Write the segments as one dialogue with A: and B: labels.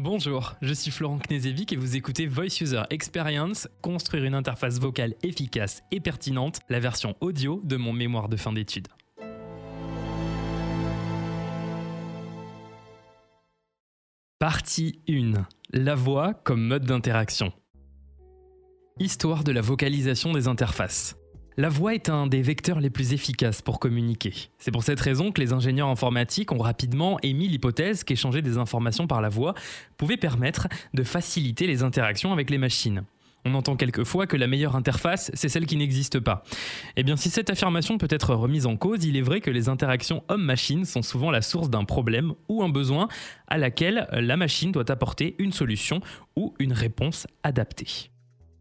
A: Bonjour, je suis Florent Knezevic et vous écoutez Voice User Experience, construire une interface vocale efficace et pertinente, la version audio de mon mémoire de fin d'études. Partie 1. La voix comme mode d'interaction. Histoire de la vocalisation des interfaces. La voix est un des vecteurs les plus efficaces pour communiquer. C'est pour cette raison que les ingénieurs informatiques ont rapidement émis l'hypothèse qu'échanger des informations par la voix pouvait permettre de faciliter les interactions avec les machines. On entend quelquefois que la meilleure interface, c'est celle qui n'existe pas. Eh bien, si cette affirmation peut être remise en cause, il est vrai que les interactions homme-machine sont souvent la source d'un problème ou un besoin à laquelle la machine doit apporter une solution ou une réponse adaptée.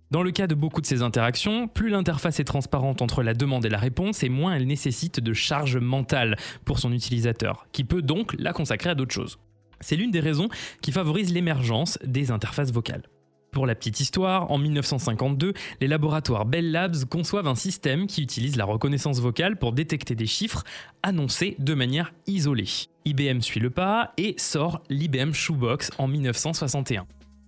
A: Dans le cas de beaucoup de ces interactions, plus l'interface est transparente entre la demande et la réponse et moins elle nécessite de charge mentale pour son utilisateur, qui peut donc la consacrer à d'autres choses. C'est l'une des raisons qui favorise l'émergence des interfaces vocales. Pour la petite histoire, en 1952, les laboratoires Bell Labs conçoivent un système qui utilise la reconnaissance vocale pour détecter des chiffres annoncés de manière isolée. IBM suit le pas et sort l'IBM Shoebox en 1961.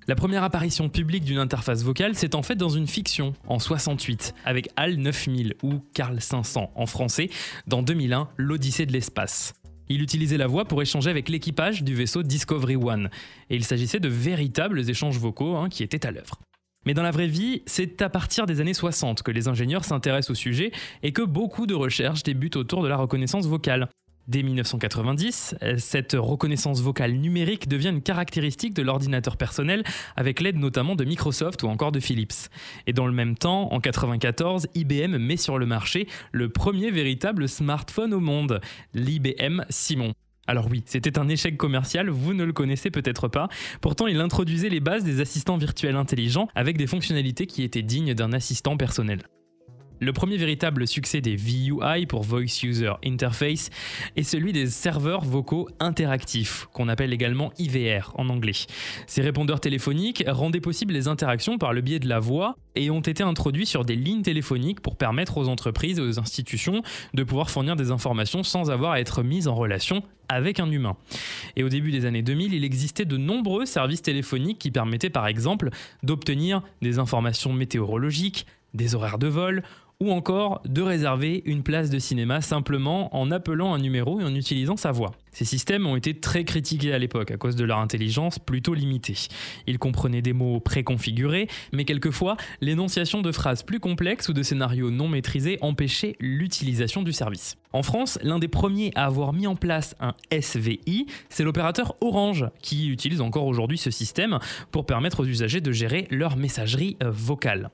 A: La première apparition publique d'une interface vocale, c'est en fait dans une fiction, en 68, avec HAL 9000 ou Carl 500 en français, dans 2001, l'Odyssée de l'espace. Il utilisait la voix pour échanger avec l'équipage du vaisseau Discovery One, et il s'agissait de véritables échanges vocaux hein, qui étaient à l'œuvre. Mais dans la vraie vie, c'est à partir des années 60 que les ingénieurs s'intéressent au sujet et que beaucoup de recherches débutent autour de la reconnaissance vocale. Dès 1990, cette reconnaissance vocale numérique devient une caractéristique de l'ordinateur personnel avec l'aide notamment de Microsoft ou encore de Philips. Et dans le même temps, en 1994, IBM met sur le marché le premier véritable smartphone au monde, l'IBM Simon. Alors oui, c'était un échec commercial, vous ne le connaissez peut-être pas. Pourtant, il introduisait les bases des assistants virtuels intelligents avec des fonctionnalités qui étaient dignes d'un assistant personnel. Le premier véritable succès des VUI pour Voice User Interface est celui des serveurs vocaux interactifs, qu'on appelle également IVR en anglais. Ces répondeurs téléphoniques rendaient possible les interactions par le biais de la voix et ont été introduits sur des lignes téléphoniques pour permettre aux entreprises et aux institutions de pouvoir fournir des informations sans avoir à être mises en relation avec un humain. Et au début des années 2000, il existait de nombreux services téléphoniques qui permettaient par exemple d'obtenir des informations météorologiques, des horaires de vol ou encore de réserver une place de cinéma simplement en appelant un numéro et en utilisant sa voix. Ces systèmes ont été très critiqués à l'époque à cause de leur intelligence plutôt limitée. Ils comprenaient des mots préconfigurés, mais quelquefois, l'énonciation de phrases plus complexes ou de scénarios non maîtrisés empêchait l'utilisation du service. En France, l'un des premiers à avoir mis en place un SVI, c'est l'opérateur Orange, qui utilise encore aujourd'hui ce système pour permettre aux usagers de gérer leur messagerie vocale.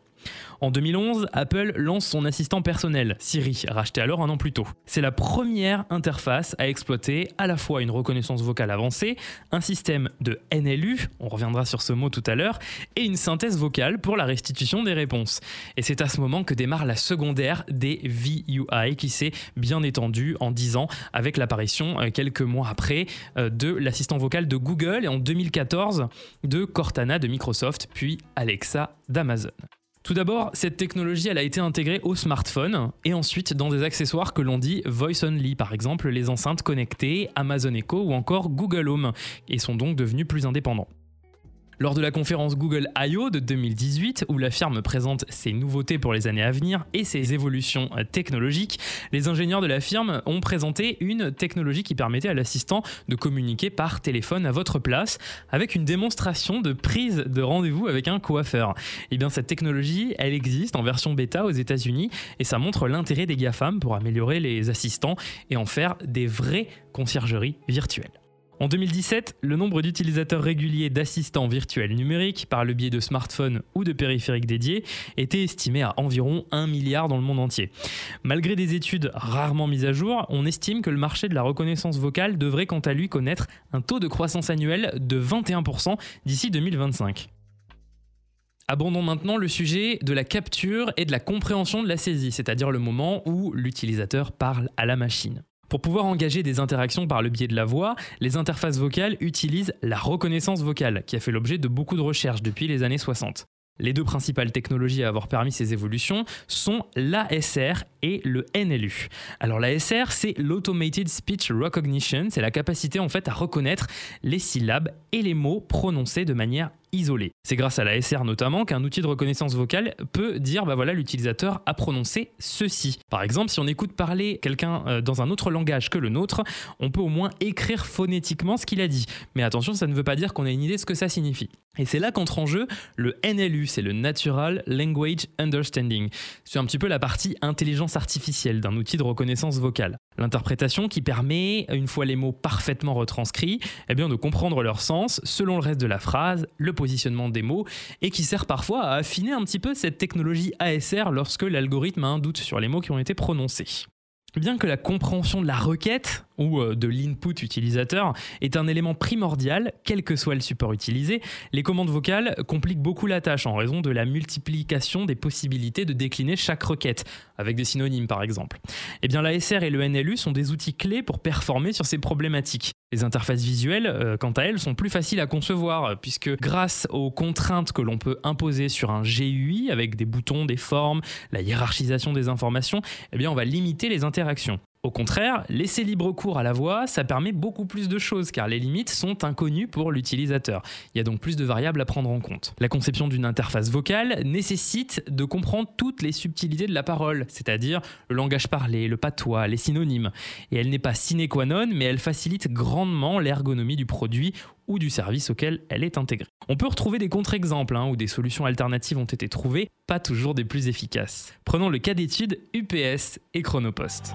A: En 2011, Apple lance son assistant personnel, Siri, racheté alors un an plus tôt. C'est la première interface à exploiter à la fois une reconnaissance vocale avancée, un système de NLU, on reviendra sur ce mot tout à l'heure, et une synthèse vocale pour la restitution des réponses. Et c'est à ce moment que démarre la secondaire des VUI qui s'est bien étendue en 10 ans avec l'apparition euh, quelques mois après euh, de l'assistant vocal de Google et en 2014 de Cortana de Microsoft puis Alexa d'Amazon. Tout d'abord, cette technologie a été intégrée au smartphone et ensuite dans des accessoires que l'on dit voice only, par exemple les enceintes connectées, Amazon Echo ou encore Google Home, et sont donc devenus plus indépendants. Lors de la conférence Google I.O. de 2018, où la firme présente ses nouveautés pour les années à venir et ses évolutions euh, technologiques, les ingénieurs de la firme ont présenté une technologie qui permettait à l'assistant de communiquer par téléphone à votre place, avec une démonstration de prise de rendez-vous avec un coiffeur. Et eh bien cette technologie, elle existe en version bêta aux États-Unis et ça montre l'intérêt des GAFAM pour améliorer les assistants et en faire des vraies conciergeries virtuelles. En 2017, le nombre d'utilisateurs réguliers d'assistants virtuels numériques par le biais de smartphones ou de périphériques dédiés était estimé à environ 1 milliard dans le monde entier. Malgré des études rarement mises à jour, on estime que le marché de la reconnaissance vocale devrait quant à lui connaître un taux de croissance annuel de 21% d'ici 2025. Abordons maintenant le sujet de la capture et de la compréhension de la saisie, c'est-à-dire le moment où l'utilisateur parle à la machine. Pour pouvoir engager des interactions par le biais de la voix, les interfaces vocales utilisent la reconnaissance vocale, qui a fait l'objet de beaucoup de recherches depuis les années 60. Les deux principales technologies à avoir permis ces évolutions sont l'ASR et le NLU. Alors l'ASR, c'est l'Automated Speech Recognition, c'est la capacité en fait à reconnaître les syllabes et les mots prononcés de manière C'est grâce à l'ASR notamment qu'un outil de reconnaissance vocale peut dire bah voilà l'utilisateur a prononcé ceci. Par exemple, si on écoute parler quelqu'un euh, dans un autre langage que le nôtre, on peut au moins écrire phonétiquement ce qu'il a dit. Mais attention, ça ne veut pas dire qu'on a une idée de ce que ça signifie. Et c'est là qu'entre en jeu le NLU, c'est le Natural Language Understanding. C'est un petit peu la partie intelligence artificielle d'un outil de reconnaissance vocale. L'interprétation qui permet, une fois les mots parfaitement retranscrits, eh bien de comprendre leur sens selon le reste de la phrase, le positionnement des mots, et qui sert parfois à affiner un petit peu cette technologie ASR lorsque l'algorithme a un doute sur les mots qui ont été prononcés. Bien que la compréhension de la requête ou euh, de l'input utilisateur est un élément primordial, quel que soit le support utilisé, les commandes vocales compliquent beaucoup la tâche en raison de la multiplication des possibilités de décliner chaque requête, avec des synonymes par exemple. Eh bien l'ASR et le NLU sont des outils clés pour performer sur ces problématiques. Les interfaces visuelles, euh, quant à elles, sont plus faciles à concevoir, puisque grâce aux contraintes que l'on peut imposer sur un GUI, avec des boutons, des formes, la hiérarchisation des informations, eh bien on va limiter les interactions. Au contraire, laisser libre cours à la voix, ça permet beaucoup plus de choses car les limites sont inconnues pour l'utilisateur. Il y a donc plus de variables à prendre en compte. La conception d'une interface vocale nécessite de comprendre toutes les subtilités de la parole, c'est-à-dire le langage parlé, le patois, les synonymes. Et elle n'est pas sine qua non, mais elle facilite grandement l'ergonomie du produit ou du service auquel elle est intégrée. On peut retrouver des contre-exemples hein, où des solutions alternatives ont été trouvées, pas toujours des plus efficaces. Prenons le cas d'étude UPS et Chronopost.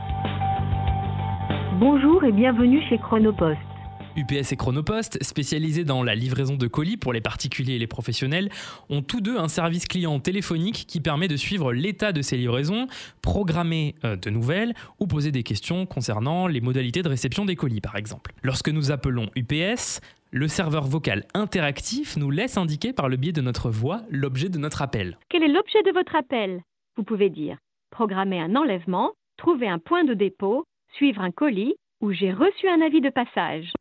B: Bonjour et bienvenue chez Chronopost.
A: UPS et Chronopost, spécialisés dans la livraison de colis pour les particuliers et les professionnels, ont tous deux un service client téléphonique qui permet de suivre l'état de ces livraisons, programmer euh, de nouvelles ou poser des questions concernant les modalités de réception des colis par exemple. Lorsque nous appelons UPS, le serveur vocal interactif nous laisse indiquer par le biais de notre voix l'objet de notre appel.
B: Quel est l'objet de votre appel? Vous pouvez dire programmer un enlèvement, trouver un point de dépôt, suivre un colis ou j'ai reçu un avis de passage.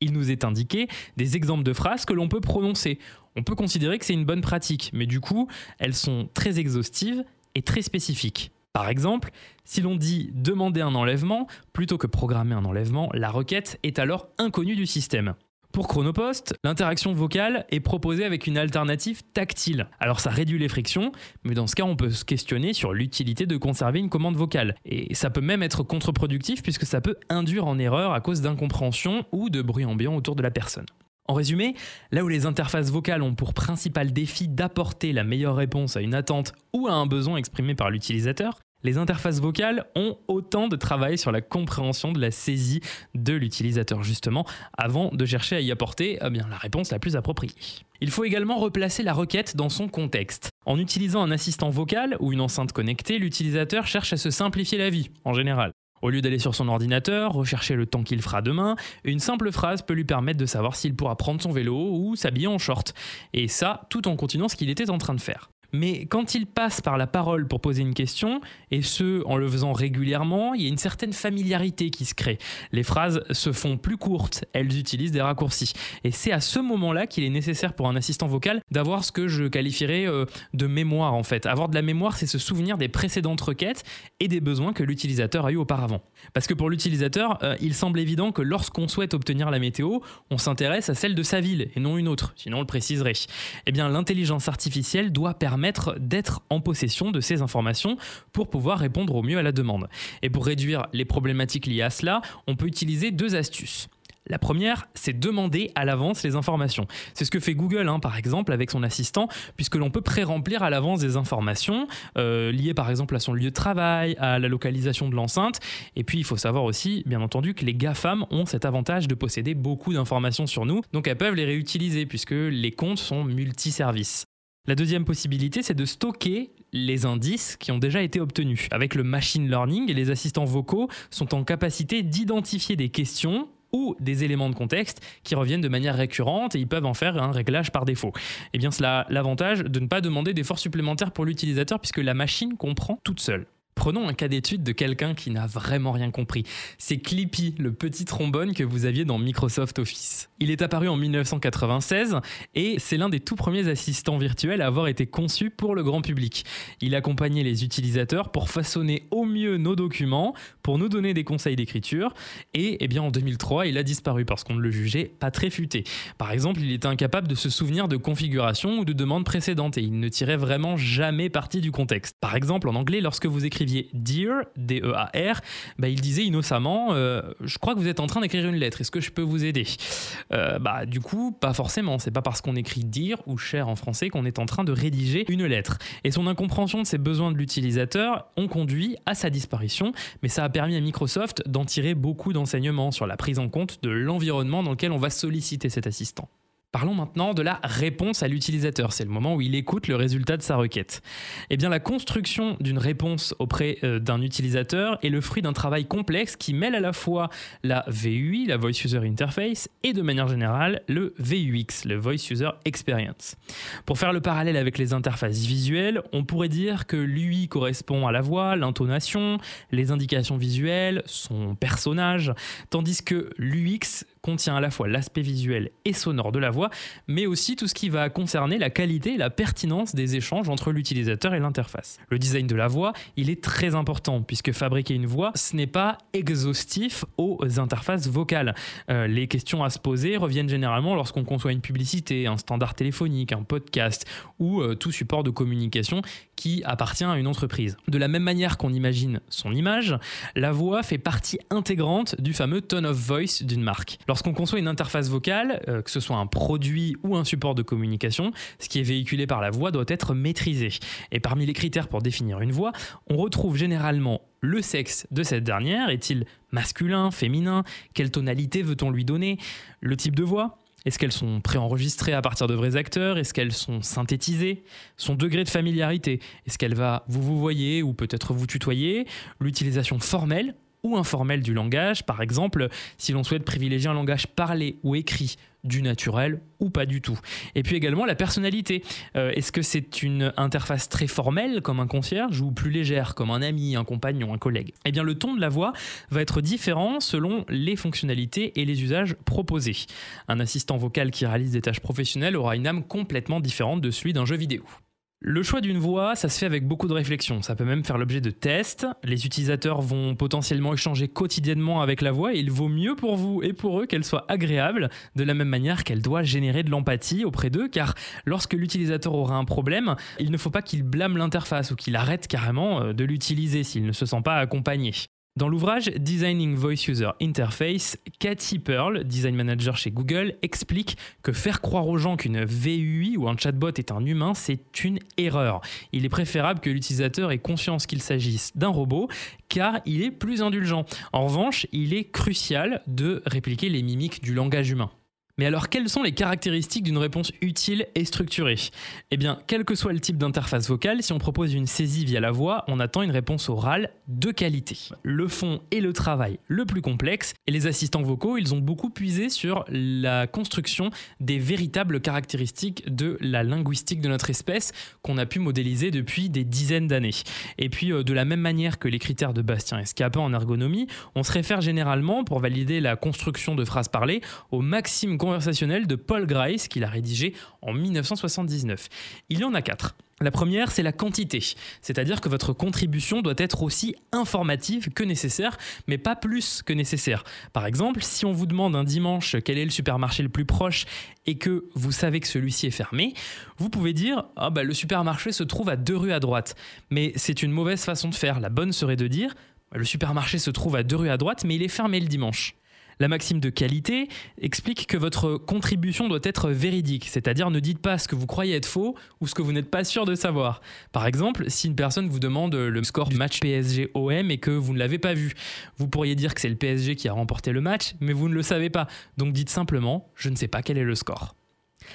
A: Il nous est indiqué des exemples de phrases que l'on peut prononcer. On peut considérer que c'est une bonne pratique, mais du coup, elles sont très exhaustives et très spécifiques. Par exemple, si l'on dit demander un enlèvement plutôt que programmer un enlèvement, la requête est alors inconnue du système. Pour Chronopost, l'interaction vocale est proposée avec une alternative tactile. Alors ça réduit les frictions, mais dans ce cas on peut se questionner sur l'utilité de conserver une commande vocale. Et ça peut même être contre-productif puisque ça peut induire en erreur à cause d'incompréhension ou de bruit ambiant autour de la personne. En résumé, là où les interfaces vocales ont pour principal défi d'apporter la meilleure réponse à une attente ou à un besoin exprimé par l'utilisateur, les interfaces vocales ont autant de travail sur la compréhension de la saisie de l'utilisateur justement avant de chercher à y apporter eh la réponse la plus appropriée. Il faut également replacer la requête dans son contexte. En utilisant un assistant vocal ou une enceinte connectée, l'utilisateur cherche à se simplifier la vie en général. Au lieu d'aller sur son ordinateur, rechercher le temps qu'il fera demain, une simple phrase peut lui permettre de savoir s'il pourra prendre son vélo ou s'habiller en short. Et ça, tout en continuant ce qu'il était en train de faire. Mais quand il passe par la parole pour poser une question, et ce en le faisant régulièrement, il y a une certaine familiarité qui se crée. Les phrases se font plus courtes, elles utilisent des raccourcis. Et c'est à ce moment-là qu'il est nécessaire pour un assistant vocal d'avoir ce que je qualifierais euh, de mémoire en fait. Avoir de la mémoire, c'est se souvenir des précédentes requêtes et des besoins que l'utilisateur a eu auparavant. Parce que pour l'utilisateur, euh, il semble évident que lorsqu'on souhaite obtenir la météo, on s'intéresse à celle de sa ville et non une autre, sinon on le préciserait. Eh bien, l'intelligence artificielle doit permettre d'être en possession de ces informations pour pouvoir répondre au mieux à la demande. Et pour réduire les problématiques liées à cela, on peut utiliser deux astuces. La première, c'est demander à l'avance les informations. C'est ce que fait Google, hein, par exemple, avec son assistant, puisque l'on peut pré-remplir à l'avance des informations euh, liées, par exemple, à son lieu de travail, à la localisation de l'enceinte. Et puis, il faut savoir aussi, bien entendu, que les GAFAM ont cet avantage de posséder beaucoup d'informations sur nous, donc elles peuvent les réutiliser, puisque les comptes sont multiservices. La deuxième possibilité, c'est de stocker les indices qui ont déjà été obtenus. Avec le machine learning, les assistants vocaux sont en capacité d'identifier des questions ou des éléments de contexte qui reviennent de manière récurrente et ils peuvent en faire un réglage par défaut. Et eh bien cela l'avantage de ne pas demander d'efforts supplémentaires pour l'utilisateur puisque la machine comprend toute seule. Prenons un cas d'étude de quelqu'un qui n'a vraiment rien compris. C'est Clippy, le petit trombone que vous aviez dans Microsoft Office. Il est apparu en 1996 et c'est l'un des tout premiers assistants virtuels à avoir été conçu pour le grand public. Il accompagnait les utilisateurs pour façonner au mieux nos documents, pour nous donner des conseils d'écriture et eh bien en 2003, il a disparu parce qu'on ne le jugeait pas très futé. Par exemple, il était incapable de se souvenir de configuration ou de demandes précédentes et il ne tirait vraiment jamais parti du contexte. Par exemple, en anglais, lorsque vous écrivez Dear, D-E-A-R, bah, il disait innocemment euh, Je crois que vous êtes en train d'écrire une lettre, est-ce que je peux vous aider? Euh, bah, Du coup, pas forcément. C'est pas parce qu'on écrit Dear ou Cher en français qu'on est en train de rédiger une lettre. Et son incompréhension de ses besoins de l'utilisateur ont conduit à sa disparition, mais ça a permis à Microsoft d'en tirer beaucoup d'enseignements sur la prise en compte de l'environnement dans lequel on va solliciter cet assistant. Parlons maintenant de la réponse à l'utilisateur. C'est le moment où il écoute le résultat de sa requête. Eh bien, la construction d'une réponse auprès euh, d'un utilisateur est le fruit d'un travail complexe qui mêle à la fois la VUI, la Voice User Interface, et de manière générale le VUX, le Voice User Experience. Pour faire le parallèle avec les interfaces visuelles, on pourrait dire que l'UI correspond à la voix, l'intonation, les indications visuelles, son personnage, tandis que l'UX contient à la fois l'aspect visuel et sonore de la voix, mais aussi tout ce qui va concerner la qualité et la pertinence des échanges entre l'utilisateur et l'interface. Le design de la voix, il est très important, puisque fabriquer une voix, ce n'est pas exhaustif aux interfaces vocales. Euh, les questions à se poser reviennent généralement lorsqu'on conçoit une publicité, un standard téléphonique, un podcast ou euh, tout support de communication qui appartient à une entreprise. De la même manière qu'on imagine son image, la voix fait partie intégrante du fameux tone of voice d'une marque. Lorsqu'on conçoit une interface vocale, euh, que ce soit un produit ou un support de communication, ce qui est véhiculé par la voix doit être maîtrisé. Et parmi les critères pour définir une voix, on retrouve généralement le sexe de cette dernière. Est-il masculin, féminin? Quelle tonalité veut-on lui donner? Le type de voix? Est-ce qu'elles sont préenregistrées à partir de vrais acteurs? Est-ce qu'elles sont synthétisées? Son degré de familiarité? Est-ce qu'elle va vous vous voyez ou peut-être vous tutoyer? L'utilisation formelle? Ou informel du langage, par exemple si l'on souhaite privilégier un langage parlé ou écrit du naturel ou pas du tout. Et puis également la personnalité. Euh, est-ce que c'est une interface très formelle comme un concierge ou plus légère comme un ami, un compagnon, un collègue? Eh bien le ton de la voix va être différent selon les fonctionnalités et les usages proposés. Un assistant vocal qui réalise des tâches professionnelles aura une âme complètement différente de celui d'un jeu vidéo. Le choix d'une voix, ça se fait avec beaucoup de réflexion. Ça peut même faire l'objet de tests. Les utilisateurs vont potentiellement échanger quotidiennement avec la voix et il vaut mieux pour vous et pour eux qu'elle soit agréable, de la même manière qu'elle doit générer de l'empathie auprès d'eux, car lorsque l'utilisateur aura un problème, il ne faut pas qu'il blâme l'interface ou qu'il arrête carrément euh, de l'utiliser s'il ne se sent pas accompagné. Dans l'ouvrage Designing Voice User Interface, Cathy Pearl, design manager chez Google, explique que faire croire aux gens qu'une VUI ou un chatbot est un humain, c'est une erreur. Il est préférable que l'utilisateur ait conscience qu'il s'agisse d'un robot, car il est plus indulgent. En revanche, il est crucial de répliquer les mimiques du langage humain. Mais alors, quelles sont les caractéristiques d'une réponse utile et structurée? Eh bien, quel que soit le type d'interface vocale, si on propose une saisie via la voix, on attend une réponse orale de qualité. Le fond est le travail le plus complexe, et les assistants vocaux, ils ont beaucoup puisé sur la construction des véritables caractéristiques de la linguistique de notre espèce qu'on a pu modéliser depuis des dizaines d'années. Et puis, euh, de la même manière que les critères de Bastien Escapin en ergonomie, on se réfère généralement, pour valider la construction de phrases parlées, au maximum de Paul Grice qu'il a rédigé en 1979. Il y en a quatre. La première, c'est la quantité, c'est-à-dire que votre contribution doit être aussi informative que nécessaire, mais pas plus que nécessaire. Par exemple, si on vous demande un dimanche quel est le supermarché le plus proche et que vous savez que celui-ci est fermé, vous pouvez dire ah bah, le supermarché se trouve à deux rues à droite. Mais c'est une mauvaise façon de faire. La bonne serait de dire le supermarché se trouve à deux rues à droite, mais il est fermé le dimanche. La maxime de qualité explique que votre contribution doit être véridique, c'est-à-dire ne dites pas ce que vous croyez être faux ou ce que vous n'êtes pas sûr de savoir. Par exemple, si une personne vous demande le score du match PSG-OM et que vous ne l'avez pas vu, vous pourriez dire que c'est le PSG qui a remporté le match, mais vous ne le savez pas. Donc dites simplement, je ne sais pas quel est le score.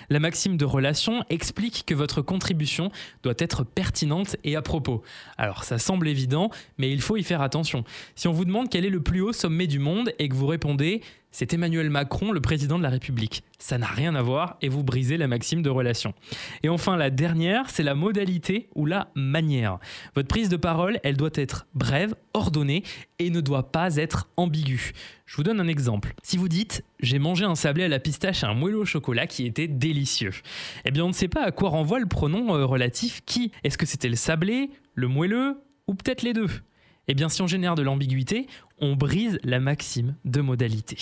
A: La maxime de relation explique que votre contribution doit être pertinente et à propos. Alors ça semble évident, mais il faut y faire attention. Si on vous demande quel est le plus haut sommet du monde et que vous répondez c'est Emmanuel Macron, le président de la République. Ça n'a rien à voir et vous brisez la maxime de relation. Et enfin, la dernière, c'est la modalité ou la manière. Votre prise de parole, elle doit être brève, ordonnée et ne doit pas être ambiguë. Je vous donne un exemple. Si vous dites j'ai mangé un sablé à la pistache et un moelleux au chocolat qui était délicieux, eh bien on ne sait pas à quoi renvoie le pronom euh, relatif qui. Est-ce que c'était le sablé, le moelleux ou peut-être les deux? Eh bien si on génère de l'ambiguïté, on brise la maxime de modalité.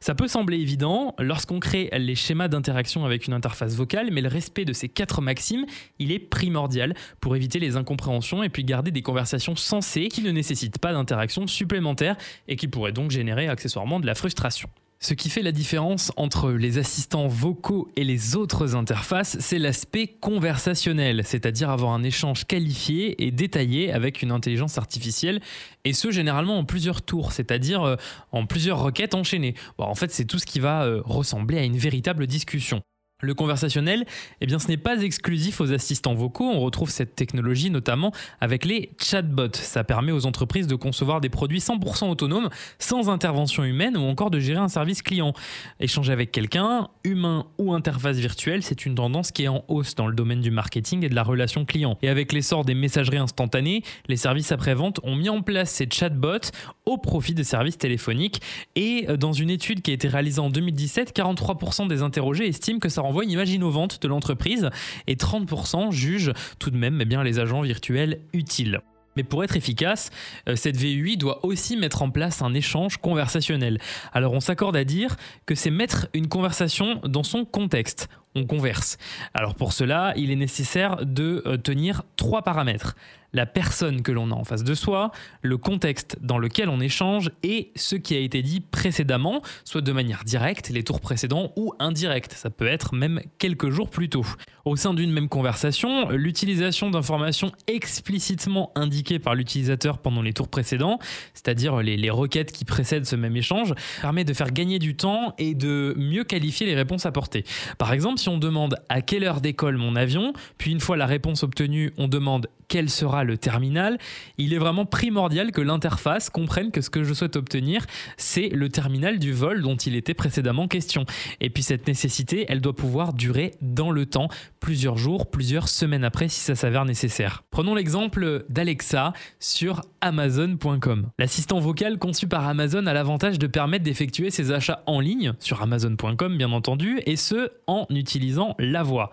A: Ça peut sembler évident lorsqu'on crée les schémas d'interaction avec une interface vocale, mais le respect de ces quatre maximes, il est primordial pour éviter les incompréhensions et puis garder des conversations sensées qui ne nécessitent pas d'interaction supplémentaire et qui pourraient donc générer accessoirement de la frustration. Ce qui fait la différence entre les assistants vocaux et les autres interfaces, c'est l'aspect conversationnel, c'est-à-dire avoir un échange qualifié et détaillé avec une intelligence artificielle, et ce généralement en plusieurs tours, c'est-à-dire euh, en plusieurs requêtes enchaînées. en fait, c'est tout ce qui va euh, ressembler à une véritable discussion. Le conversationnel, eh bien, ce n'est pas exclusif aux assistants vocaux. On retrouve cette technologie notamment avec les chatbots. Ça permet aux entreprises de concevoir des produits 100% autonomes, sans intervention humaine ou encore de gérer un service client. Échanger avec quelqu'un, humain ou interface virtuelle, c'est une tendance qui est en hausse dans le domaine du marketing et de la relation client. Et avec l'essor des messageries instantanées, les services après-vente ont mis en place ces chatbots au profit des services téléphoniques. Et euh, dans une étude qui a été réalisée en 2017, 43% des interrogés estiment que ça envoie une image innovante de l'entreprise et 30% jugent tout de même eh les agents virtuels utiles. Mais pour être efficace, euh, cette VUI doit aussi mettre en place un échange conversationnel. Alors on s'accorde à dire que c'est mettre une conversation dans son contexte. On converse. Alors pour cela, il est nécessaire de euh, tenir trois paramètres la personne que l'on a en face de soi, le contexte dans lequel on échange et ce qui a été dit précédemment, soit de manière directe, les tours précédents, ou indirecte. Ça peut être même quelques jours plus tôt. Au sein d'une même conversation, l'utilisation d'informations explicitement indiquées par l'utilisateur pendant les tours précédents, c'est-à-dire les, les requêtes qui précèdent ce même échange, permet de faire gagner du temps et de mieux qualifier les réponses apportées. Par exemple, si on demande à quelle heure décolle mon avion, puis une fois la réponse obtenue, on demande quel sera le terminal, il est vraiment primordial que l'interface comprenne que ce que je souhaite obtenir, c'est le terminal du vol dont il était précédemment question. Et puis cette nécessité, elle doit pouvoir durer dans le temps, plusieurs jours, plusieurs semaines après si ça s'avère nécessaire. Prenons l'exemple d'Alexa sur Amazon.com. L'assistant vocal conçu par Amazon a l'avantage de permettre d'effectuer ses achats en ligne, sur Amazon.com bien entendu, et ce en utilisant la voix.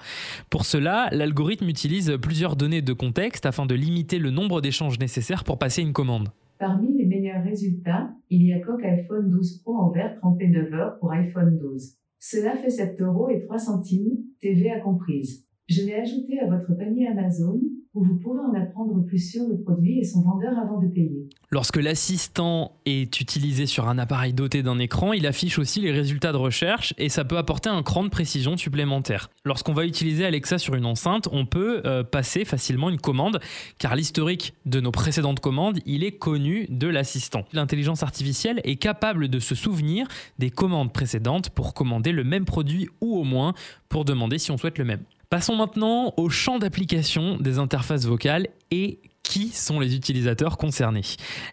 A: Pour cela, l'algorithme utilise plusieurs données de contexte afin de limiter le nombre d'échanges nécessaires pour passer une commande.
C: Parmi les meilleurs résultats, il y a Coq iPhone 12 Pro en vert 39 heures pour iPhone 12. Cela fait 7 euros et 3 centimes, TVA comprise. Je l'ai ajouté à votre panier Amazon vous pourrez en apprendre plus sur le produit et son vendeur avant de payer.
A: Lorsque l'assistant est utilisé sur un appareil doté d'un écran, il affiche aussi les résultats de recherche et ça peut apporter un cran de précision supplémentaire. Lorsqu'on va utiliser Alexa sur une enceinte, on peut euh, passer facilement une commande car l'historique de nos précédentes commandes, il est connu de l'assistant. L'intelligence artificielle est capable de se souvenir des commandes précédentes pour commander le même produit ou au moins pour demander si on souhaite le même. Passons maintenant au champ d'application des interfaces vocales et qui sont les utilisateurs concernés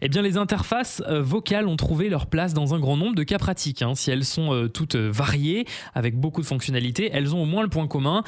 A: Eh bien, les interfaces euh, vocales ont trouvé leur place dans un grand nombre de cas pratiques. Hein. Si elles sont euh, toutes euh, variées, avec beaucoup de fonctionnalités, elles ont au moins le point commun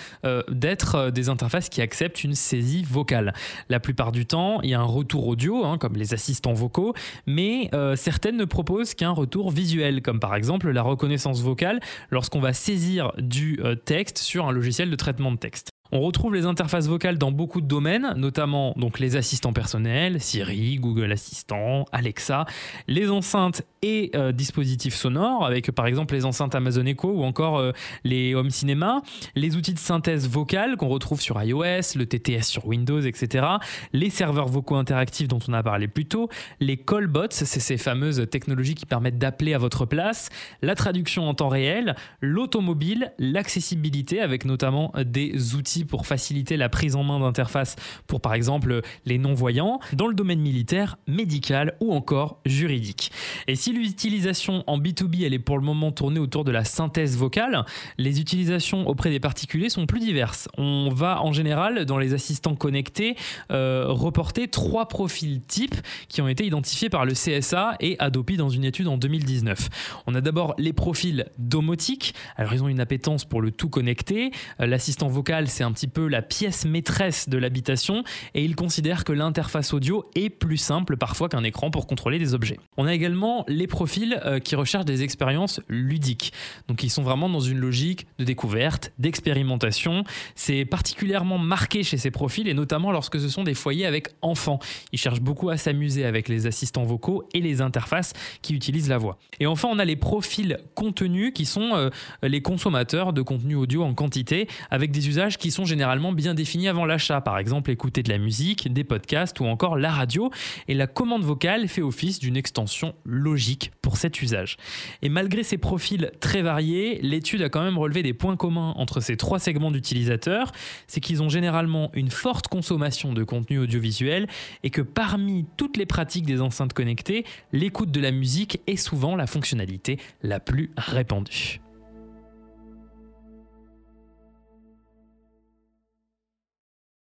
A: d'être des interfaces qui acceptent une saisie vocale. La plupart du temps, il y a un retour audio, hein, comme les assistants vocaux, mais certaines ne proposent qu'un retour visuel, comme par exemple la reconnaissance vocale lorsqu'on va saisir du texte sur un logiciel de traitement de texte. On retrouve les interfaces vocales dans beaucoup de domaines, notamment donc les assistants personnels, Siri, Google Assistant, Alexa, les enceintes et euh, dispositifs sonores, avec par exemple les enceintes Amazon Echo ou encore euh, les home cinéma, les outils de synthèse vocale qu'on retrouve sur iOS, le TTS sur Windows, etc., les serveurs vocaux interactifs dont on a parlé plus tôt, les callbots, c'est ces fameuses technologies qui permettent d'appeler à votre place, la traduction en temps réel, l'automobile, l'accessibilité avec notamment des outils pour faciliter la prise en main d'interfaces pour par exemple les non-voyants, dans le domaine militaire, médical ou encore juridique. Et si l'utilisation en B2B elle est pour le moment tournée autour de la synthèse vocale, les utilisations auprès des particuliers sont plus diverses. On va en général dans les assistants connectés euh, reporter trois profils types qui ont été identifiés par le CSA et Adopi dans une étude en 2019. On a d'abord les profils domotiques. Alors ils ont une appétence pour le tout connecté. Euh, l'assistant vocal c'est un petit peu la pièce maîtresse de l'habitation et ils considèrent que l'interface audio est plus simple parfois qu'un écran pour contrôler des objets. On a également les profils euh, qui recherchent des expériences ludiques. Donc ils sont vraiment dans une logique de découverte, d'expérimentation. C'est particulièrement marqué chez ces profils et notamment lorsque ce sont des foyers avec enfants. Ils cherchent beaucoup à s'amuser avec les assistants vocaux et les interfaces qui utilisent la voix. Et enfin, on a les profils contenus qui sont euh, les consommateurs de contenu audio en quantité avec des usages qui sont généralement bien définis avant l'achat. Par exemple, écouter de la musique, des podcasts ou encore la radio. Et la commande vocale fait office d'une extension logique pour cet usage. Et malgré ces profils très variés, l'étude a quand même relevé des points communs entre ces trois segments d'utilisateurs. C'est qu'ils ont généralement une forte consommation de contenu audiovisuel et que parmi toutes les pratiques des enceintes connectées, l'écoute de la musique est souvent la fonctionnalité la plus répandue.